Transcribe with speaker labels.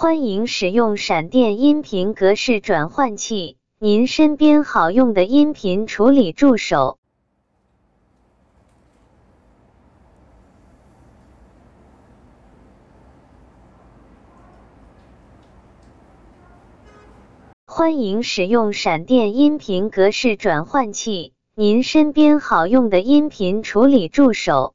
Speaker 1: 欢迎使用闪电音频格式转换器您身边好用的音频处理助手。欢迎使用闪电音频格式转换器您身边好用的音频处理助手。